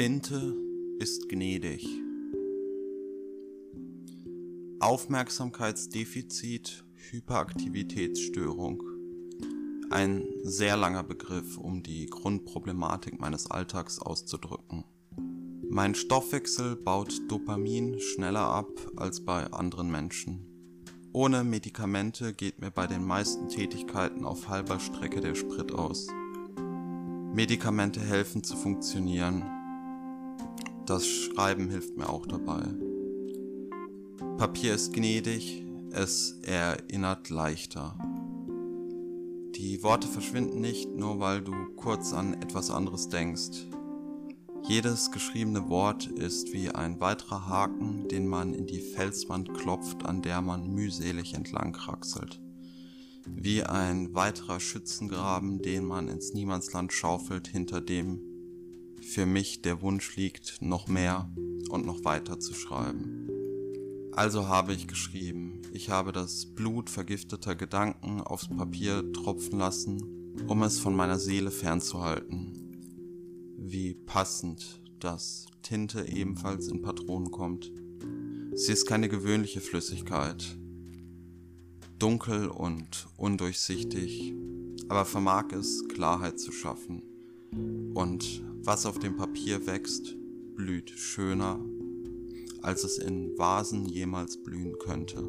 Tinte ist gnädig. Aufmerksamkeitsdefizit, Hyperaktivitätsstörung. Ein sehr langer Begriff, um die Grundproblematik meines Alltags auszudrücken. Mein Stoffwechsel baut Dopamin schneller ab als bei anderen Menschen. Ohne Medikamente geht mir bei den meisten Tätigkeiten auf halber Strecke der Sprit aus. Medikamente helfen zu funktionieren. Das Schreiben hilft mir auch dabei. Papier ist gnädig, es erinnert leichter. Die Worte verschwinden nicht, nur weil du kurz an etwas anderes denkst. Jedes geschriebene Wort ist wie ein weiterer Haken, den man in die Felswand klopft, an der man mühselig entlang kraxelt. Wie ein weiterer Schützengraben, den man ins Niemandsland schaufelt, hinter dem für mich der Wunsch liegt, noch mehr und noch weiter zu schreiben. Also habe ich geschrieben, ich habe das Blut vergifteter Gedanken aufs Papier tropfen lassen, um es von meiner Seele fernzuhalten. Wie passend, dass Tinte ebenfalls in Patronen kommt. Sie ist keine gewöhnliche Flüssigkeit. Dunkel und undurchsichtig, aber vermag es, Klarheit zu schaffen. Und was auf dem Papier wächst, blüht schöner, als es in Vasen jemals blühen könnte.